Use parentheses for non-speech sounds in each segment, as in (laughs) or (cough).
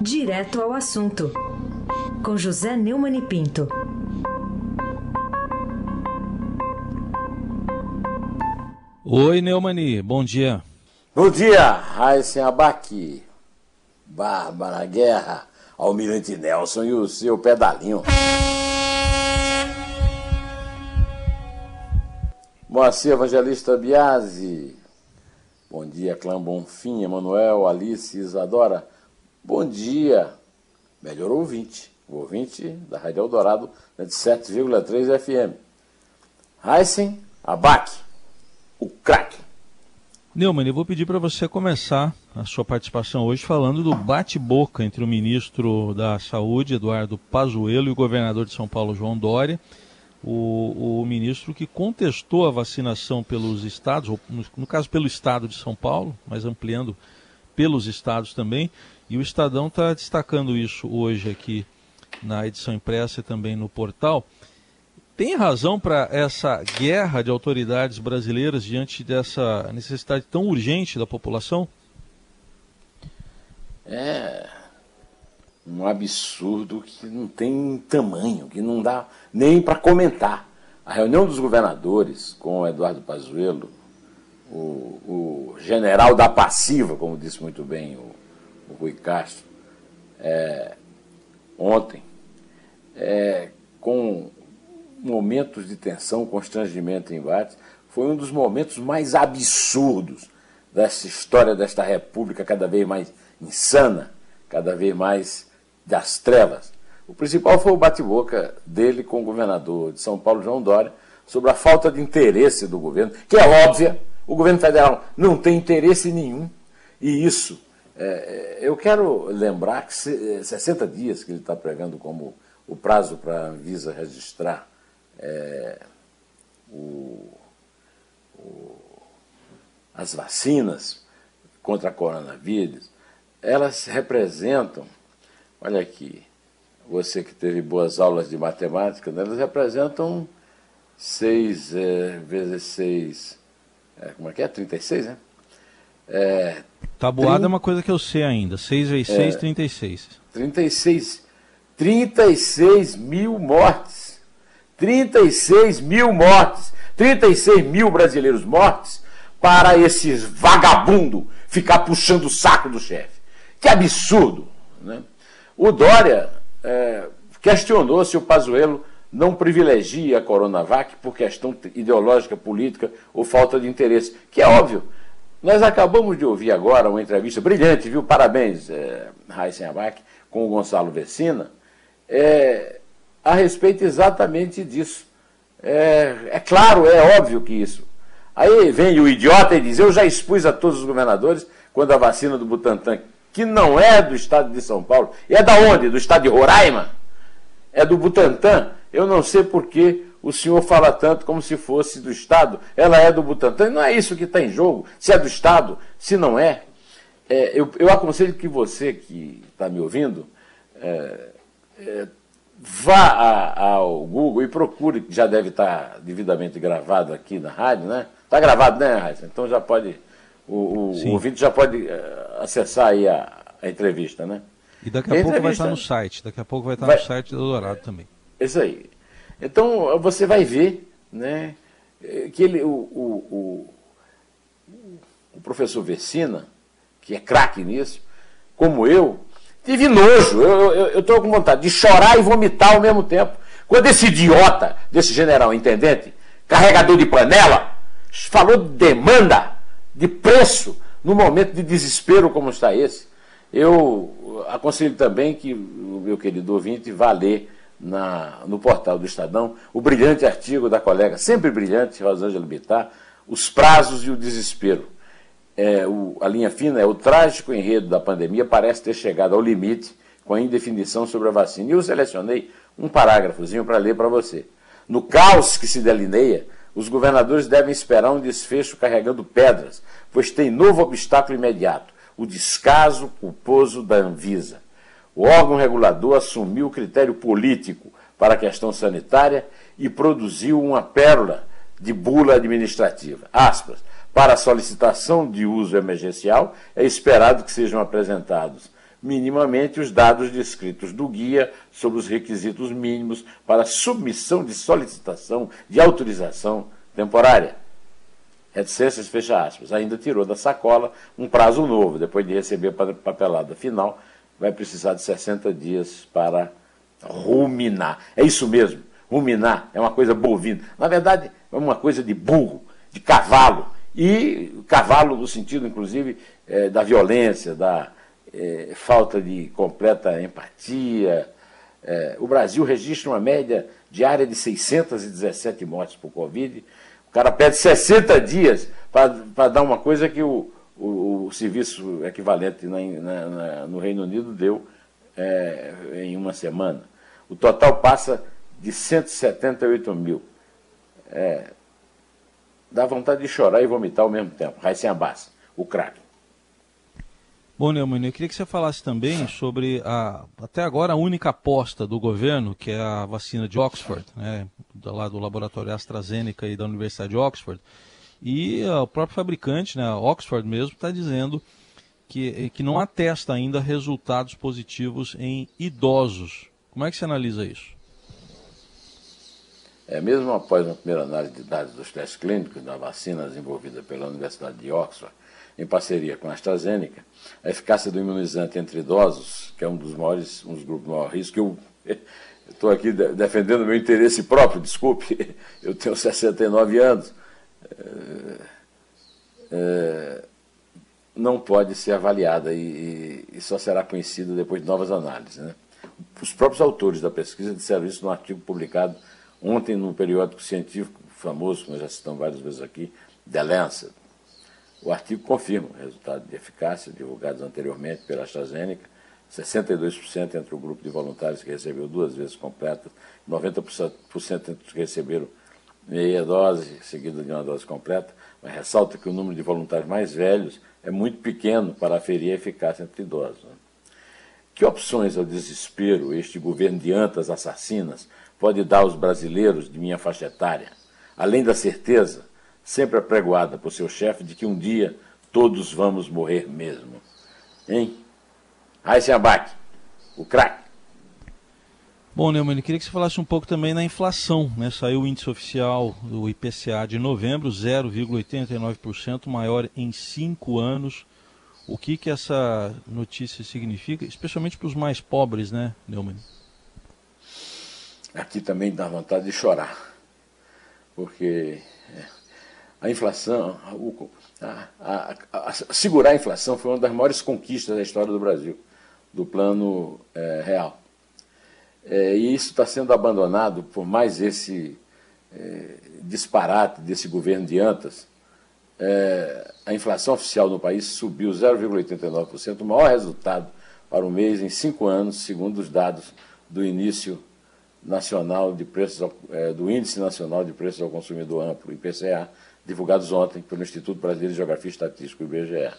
Direto ao assunto, com José Neumann e Pinto. Oi, Neumani, bom dia. Bom dia, Raíssen Abac, Bárbara Guerra, Almirante Nelson e o seu pedalinho. Moacir Evangelista Biasi. Bom dia, Clã Bonfim, Emanuel, Alice, Isadora. Bom dia, melhor ouvinte, o ouvinte da Rádio Eldorado, de 7,3 FM. Heisen Abac, o craque. Neumann, eu vou pedir para você começar a sua participação hoje falando do bate-boca entre o ministro da Saúde, Eduardo Pazuello, e o governador de São Paulo, João Dória. O, o ministro que contestou a vacinação pelos estados, no, no caso pelo estado de São Paulo, mas ampliando pelos estados também, e o Estadão está destacando isso hoje aqui na edição impressa e também no portal. Tem razão para essa guerra de autoridades brasileiras diante dessa necessidade tão urgente da população? É um absurdo que não tem tamanho, que não dá nem para comentar. A reunião dos governadores com o Eduardo Pazuello, o, o general da passiva, como disse muito bem o, o Rui Castro, é, ontem, é, com momentos de tensão, constrangimento e embate, foi um dos momentos mais absurdos dessa história desta república cada vez mais insana, cada vez mais das trevas. O principal foi o bate-boca dele com o governador de São Paulo, João Dória, sobre a falta de interesse do governo, que é óbvia, o governo federal não tem interesse nenhum, e isso é, é, eu quero lembrar que 60 é, dias que ele está pregando como o prazo para a Anvisa registrar é, o, o, as vacinas contra a coronavírus, elas representam, olha aqui, você que teve boas aulas de matemática, né, elas representam 6 é, vezes 6, é, como é que é? 36, né? É, Tabuada 30, é uma coisa que eu sei ainda. 6 vezes 6, é, 36. 36. 36 mil mortes. 36 mil mortes. 36 mil brasileiros mortes para esses vagabundo ficar puxando o saco do chefe. Que absurdo! Né? O Dória é, questionou se o Pazuello não privilegia a Coronavac por questão ideológica, política ou falta de interesse, que é óbvio. Nós acabamos de ouvir agora uma entrevista brilhante, viu? Parabéns, é, Raíssen Abac, com o Gonçalo Vecina, é, a respeito exatamente disso. É, é claro, é óbvio que isso. Aí vem o idiota e diz: Eu já expus a todos os governadores quando a vacina do Butantan, que não é do estado de São Paulo, é da onde? Do estado de Roraima? É do Butantan. Eu não sei porquê o senhor fala tanto como se fosse do Estado, ela é do Butantan. Não é isso que está em jogo, se é do Estado, se não é. é eu, eu, aconselho que você que está me ouvindo é, é, vá a, ao Google e procure, que já deve estar tá devidamente gravado aqui na rádio, né? Está gravado, né, Raíssa? Então já pode, o, o, o ouvinte já pode é, acessar aí a, a, entrevista, né? E daqui a Tem pouco vai estar no site, daqui a pouco vai estar vai, no site do Dourado também. Isso aí. Então você vai ver né, que ele, o, o, o, o professor Vecina, que é craque nisso, como eu, tive nojo. Eu estou com vontade de chorar e vomitar ao mesmo tempo. Quando esse idiota desse general intendente, carregador de panela, falou de demanda, de preço, no momento de desespero como está esse, eu aconselho também que o meu querido ouvinte vá ler na, no portal do Estadão o brilhante artigo da colega, sempre brilhante, Rosângela Bittar, Os Prazos e o Desespero. É, o, a linha fina é o trágico enredo da pandemia parece ter chegado ao limite com a indefinição sobre a vacina. E eu selecionei um parágrafozinho para ler para você. No caos que se delineia, os governadores devem esperar um desfecho carregando pedras, pois tem novo obstáculo imediato: o descaso culposo da Anvisa. O órgão regulador assumiu o critério político para a questão sanitária e produziu uma pérola de bula administrativa. Aspas. Para solicitação de uso emergencial, é esperado que sejam apresentados minimamente os dados descritos do guia sobre os requisitos mínimos para submissão de solicitação de autorização temporária. Reticências, fecha aspas. Ainda tirou da sacola um prazo novo, depois de receber a papelada final, vai precisar de 60 dias para ruminar. É isso mesmo, ruminar é uma coisa bovina. Na verdade, é uma coisa de burro, de cavalo. E cavalo no sentido, inclusive, é, da violência, da é, falta de completa empatia. É, o Brasil registra uma média diária de 617 mortes por Covid. O cara pede 60 dias para dar uma coisa que o, o, o serviço equivalente na, na, na, no Reino Unido deu é, em uma semana. O total passa de 178 mil. É, dá vontade de chorar e vomitar ao mesmo tempo. Raíssen Abbas, o craque. Bom, Neumann, eu queria que você falasse também sobre a, até agora, a única aposta do governo, que é a vacina de Oxford, né, lá do laboratório AstraZeneca e da Universidade de Oxford. E uh, o próprio fabricante, né, Oxford mesmo, está dizendo que, que não atesta ainda resultados positivos em idosos. Como é que você analisa isso? É, mesmo após uma primeira análise de dados dos testes clínicos da vacina desenvolvida pela Universidade de Oxford, em parceria com a AstraZeneca, a eficácia do imunizante entre idosos, que é um dos maiores, um dos grupos de maior risco, eu (laughs) estou aqui defendendo meu interesse próprio, desculpe, (laughs) eu tenho 69 anos, é, é, não pode ser avaliada e, e, só será conhecida depois de novas análises. Né? Os próprios autores da pesquisa disseram isso num artigo publicado ontem num periódico científico famoso, nós já citamos várias vezes aqui, The Lancet. O artigo confirma o resultado de eficácia divulgados anteriormente pela AstraZeneca, 62% entre o grupo de voluntários que recebeu duas vezes completas, 90% entre os que receberam meia dose, seguida de uma dose completa, mas ressalta que o número de voluntários mais velhos é muito pequeno para aferir a eficácia entre idosos. Né? Que opções ao desespero este governo de antas assassinas pode dar aos brasileiros de minha faixa etária, além da certeza, sempre apregoada por seu chefe, de que um dia todos vamos morrer mesmo? Hein? Abac, o craque. Bom, Neumann, queria que você falasse um pouco também na inflação. Né? Saiu o índice oficial do IPCA de novembro, 0,89%, maior em cinco anos. O que, que essa notícia significa, especialmente para os mais pobres, né, Neumann? Aqui também dá vontade de chorar, porque é, a inflação, a, a, a, segurar a inflação foi uma das maiores conquistas da história do Brasil, do plano é, real. É, e isso está sendo abandonado por mais esse é, disparate desse governo de Antas, é, a inflação oficial no país subiu 0,89%, o maior resultado para o mês em cinco anos, segundo os dados do início nacional de preços é, do Índice Nacional de Preços ao Consumidor Amplo, IPCA, divulgados ontem pelo Instituto Brasileiro de Geografia e Estatística, IBGE.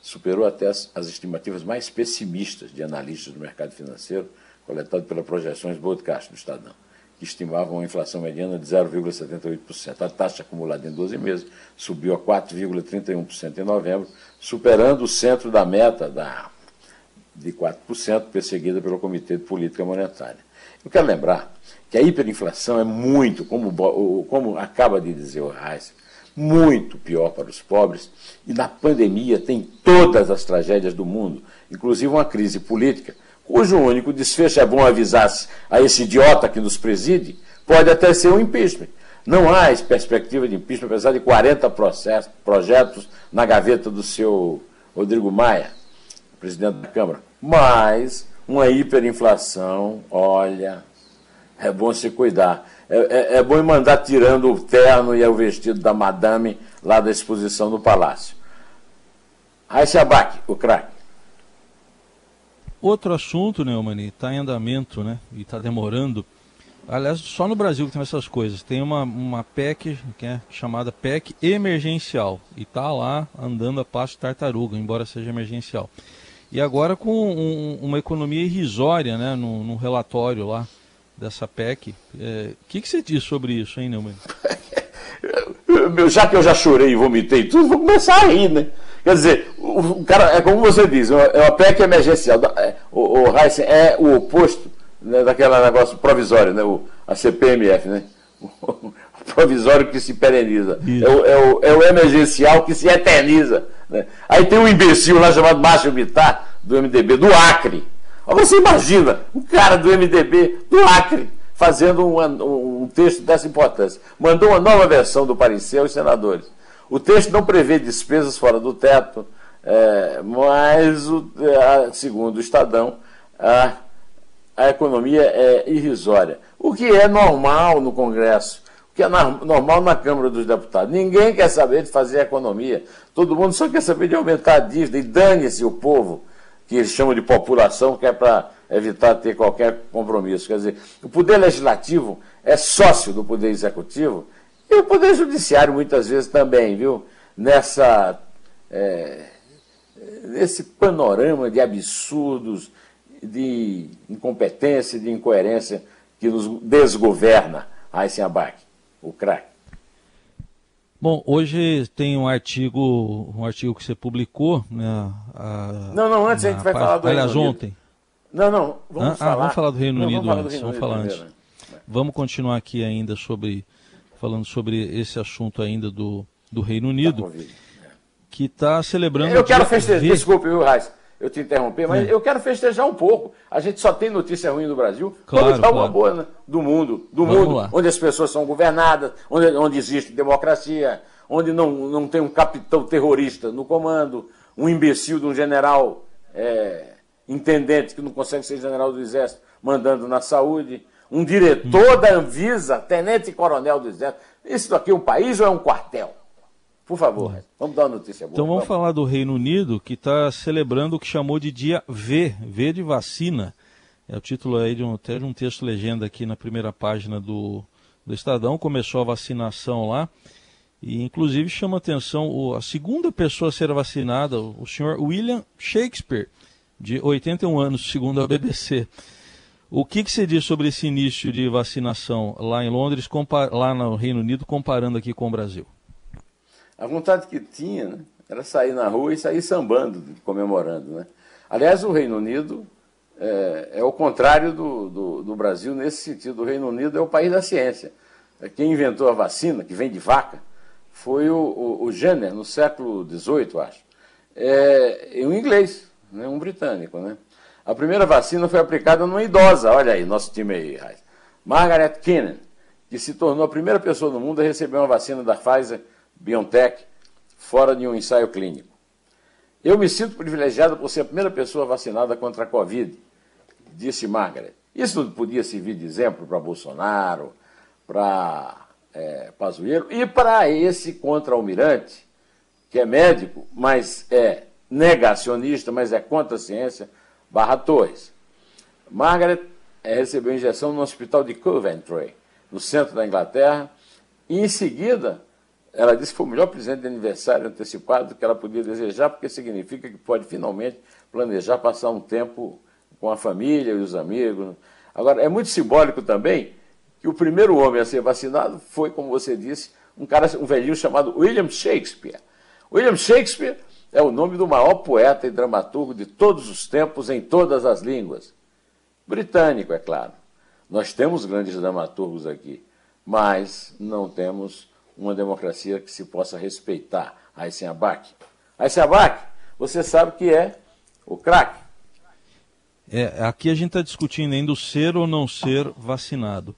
Superou até as, as estimativas mais pessimistas de analistas do mercado financeiro, coletado pelas projeções Broadcast do Estadão que estimavam uma inflação mediana de 0,78%. A taxa acumulada em 12 meses subiu a 4,31% em novembro, superando o centro da meta da, de 4%, perseguida pelo Comitê de Política Monetária. Eu quero lembrar que a hiperinflação é muito, como, como acaba de dizer o Reis, muito pior para os pobres, e na pandemia tem todas as tragédias do mundo, inclusive uma crise política cujo único desfecho é bom avisar a esse idiota que nos preside, pode até ser um impeachment. Não há perspectiva de impeachment, apesar de 40 processos, projetos na gaveta do seu Rodrigo Maia, presidente da Câmara. Mas uma hiperinflação, olha, é bom se cuidar. É, é, é bom mandar tirando o terno e o vestido da madame lá da exposição do palácio. Raíssa Abac, o craque. Outro assunto, Neumann, está em andamento né, e está demorando. Aliás, só no Brasil que tem essas coisas. Tem uma, uma PEC que é chamada PEC emergencial e está lá andando a passo tartaruga, embora seja emergencial. E agora com um, uma economia irrisória né, no relatório lá dessa PEC. O é, que, que você diz sobre isso, hein, Neumann? (laughs) já que eu já chorei e vomitei tudo, vou começar a rir, né? Quer dizer, o, o cara, é como você diz, é uma PEC emergencial. É, o, o Heisen é o oposto né, daquele negócio provisório, né? O, a CPMF, né? O (laughs) provisório que se pereniza. É o, é, o, é o, emergencial que se eterniza. Né? Aí tem um imbecil lá chamado Márcio Bittar, do MDB, do Acre. Você imagina, um cara do MDB, do Acre, fazendo um, um texto dessa importância. Mandou uma nova versão do parecer aos senadores. O texto não prevê despesas fora do teto, é, mas, o, é, segundo o Estadão, a, a economia é irrisória. O que é normal no Congresso, o que é normal na Câmara dos Deputados. Ninguém quer saber de fazer economia. Todo mundo só quer saber de aumentar a dívida. E dane-se o povo, que eles chamam de população, que é para evitar ter qualquer compromisso. Quer dizer, o Poder Legislativo é sócio do Poder Executivo e o Poder Judiciário, muitas vezes, também, viu? Nessa, é, nesse panorama de absurdos, de incompetência, de incoerência que nos desgoverna, Aysen Abac, o craque. Bom, hoje tem um artigo, um artigo que você publicou, né? A, não, não, antes a gente vai falar do Aliás, ontem. Não, não, vamos ah, falar. Ah, vamos falar do Reino Unido não, antes, vamos falar antes. Né? Vamos continuar aqui ainda sobre falando sobre esse assunto ainda do, do Reino Unido, tá que está celebrando. Eu quero festejar, v... desculpe, viu, Raiz, eu te interromper, mas é. eu quero festejar um pouco. A gente só tem notícia ruim no Brasil, claro, vamos dar uma boa né? do mundo, do Vamos mundo, lá. onde as pessoas são governadas, onde, onde existe democracia, onde não, não tem um capitão terrorista no comando, um imbecil de um general é, intendente que não consegue ser general do exército mandando na saúde um diretor da Anvisa, tenente-coronel do Exército. Isso aqui é um país ou é um quartel? Por favor, vamos dar uma notícia boa. Então vamos, vamos. falar do Reino Unido, que está celebrando o que chamou de dia V, V de vacina. É o título aí de um, até de um texto legenda aqui na primeira página do, do Estadão. Começou a vacinação lá. E inclusive chama atenção o, a segunda pessoa a ser vacinada, o senhor William Shakespeare, de 81 anos, segundo a BBC. O que, que você diz sobre esse início de vacinação lá em Londres, lá no Reino Unido, comparando aqui com o Brasil? A vontade que tinha né, era sair na rua e sair sambando, comemorando. Né? Aliás, o Reino Unido é, é o contrário do, do, do, Brasil nesse sentido. O Reino Unido é o país da ciência. Quem inventou a vacina, que vem de vaca, foi o, o, o Jenner, no século XVIII, acho. É, um inglês, né, um britânico, né? A primeira vacina foi aplicada numa idosa, olha aí, nosso time aí. Margaret Keenan, que se tornou a primeira pessoa no mundo a receber uma vacina da Pfizer BioNTech fora de um ensaio clínico. Eu me sinto privilegiado por ser a primeira pessoa vacinada contra a Covid, disse Margaret. Isso podia servir de exemplo para Bolsonaro, para é, Pazuello e para esse contra-almirante, que é médico, mas é negacionista, mas é contra a ciência, Barra Torres. Margaret eh, recebeu injeção no hospital de Coventry, no centro da Inglaterra, e em seguida ela disse que foi o melhor presente de aniversário antecipado que ela podia desejar, porque significa que pode finalmente planejar passar um tempo com a família e os amigos. Agora, é muito simbólico também que o primeiro homem a ser vacinado foi, como você disse, um cara, um velhinho chamado William Shakespeare. William Shakespeare é o nome do maior poeta e dramaturgo de todos os tempos em todas as línguas. Britânico, é claro. Nós temos grandes dramaturgos aqui, mas não temos uma democracia que se possa respeitar. Aysen Abac. Aysen Abac, você sabe que é o craque. É, aqui a gente está discutindo ainda o ser ou não ser vacinado.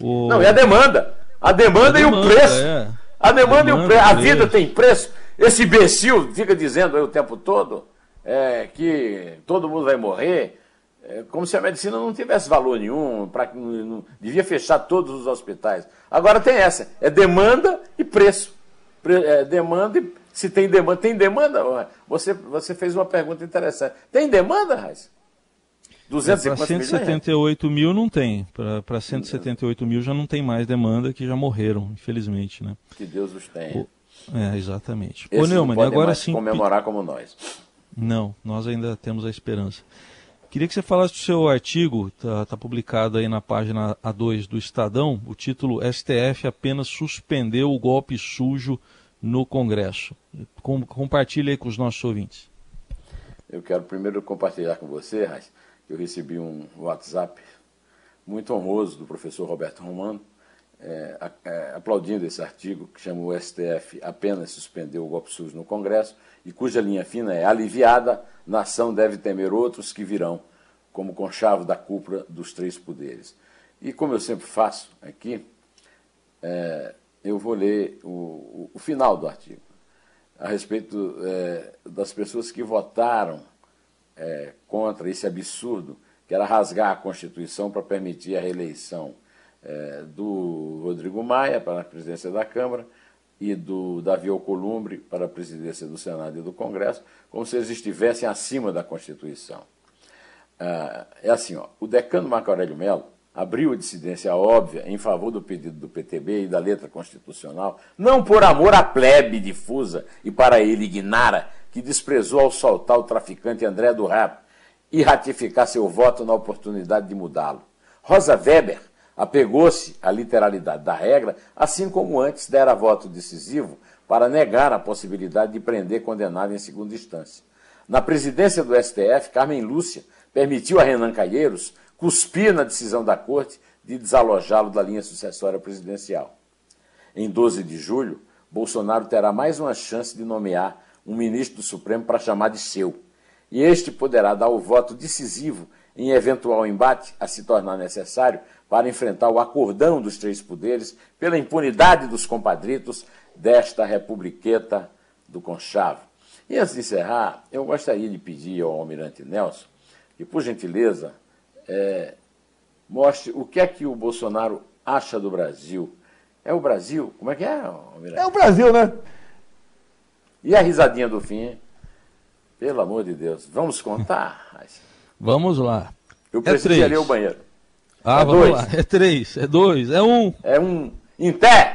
O... Não, e a demanda. A demanda, a demanda e o preço. É. A demanda, demanda, e o preço. A vida tem preço. Esse imbecil fica dizendo aí o tempo todo é, que todo mundo vai morrer, é, como se a medicina não tivesse valor nenhum, pra, não, devia fechar todos os hospitais. Agora tem essa, é demanda e preço. Pre, é, demanda e se tem demanda, tem demanda? Você, você fez uma pergunta interessante. Tem demanda, Raiz? 250 para 178 milhões? mil não tem. Para 178 mil já não tem mais demanda, que já morreram, infelizmente. Né? Que Deus os tenha. O, é, exatamente. Esses Ô, Neumann, agora sim. comemorar como nós. Não, nós ainda temos a esperança. Queria que você falasse do seu artigo, está tá publicado aí na página A2 do Estadão, o título STF apenas suspendeu o golpe sujo no Congresso. Com, compartilhe aí com os nossos ouvintes. Eu quero primeiro compartilhar com você, Raiz, que eu recebi um WhatsApp muito honroso do professor Roberto Romano, é, é, aplaudindo esse artigo que chama o STF apenas suspendeu o golpe sujo no Congresso e cuja linha fina é aliviada, nação deve temer outros que virão, como conchavo da cúpula dos três poderes. E como eu sempre faço aqui, é, eu vou ler o, o, final do artigo, a respeito é, das pessoas que votaram é, contra esse absurdo, que era rasgar a Constituição para permitir a reeleição é, do Rodrigo Maia para a presidência da Câmara e do Davi Alcolumbre para a presidência do Senado e do Congresso, como se eles estivessem acima da Constituição. Ah, é assim, ó, o decano Marco Aurélio Mello abriu a dissidência óbvia em favor do pedido do PTB e da letra constitucional, não por amor à plebe difusa e para ele ignara, que desprezou ao soltar o traficante André do Rap e ratificar seu voto na oportunidade de mudá-lo. Rosa Weber apegou-se à literalidade da regra, assim como antes dera voto decisivo para negar a possibilidade de prender condenado em segunda instância. Na presidência do STF, Carmen Lúcia permitiu a Renan Calheiros cuspir na decisão da Corte de desalojá-lo da linha sucessória presidencial. Em 12 de julho, Bolsonaro terá mais uma chance de nomear um ministro do Supremo para chamar de seu, e este poderá dar o voto decisivo em eventual embate a se tornar necessário para enfrentar o acordão dos três poderes pela impunidade dos compadritos desta republiqueta do Conchavo. E antes de encerrar, eu gostaria de pedir ao almirante Nelson que, por gentileza, é, mostre o que é que o Bolsonaro acha do Brasil. É o Brasil? Como é que é, almirante? É o Brasil, né? E a risadinha do fim? Pelo amor de Deus. Vamos contar? (laughs) Vamos lá. Eu preciso é ir ao banheiro. Ah, é vamos dois. lá. É três, é dois, é um. É um. Em pé!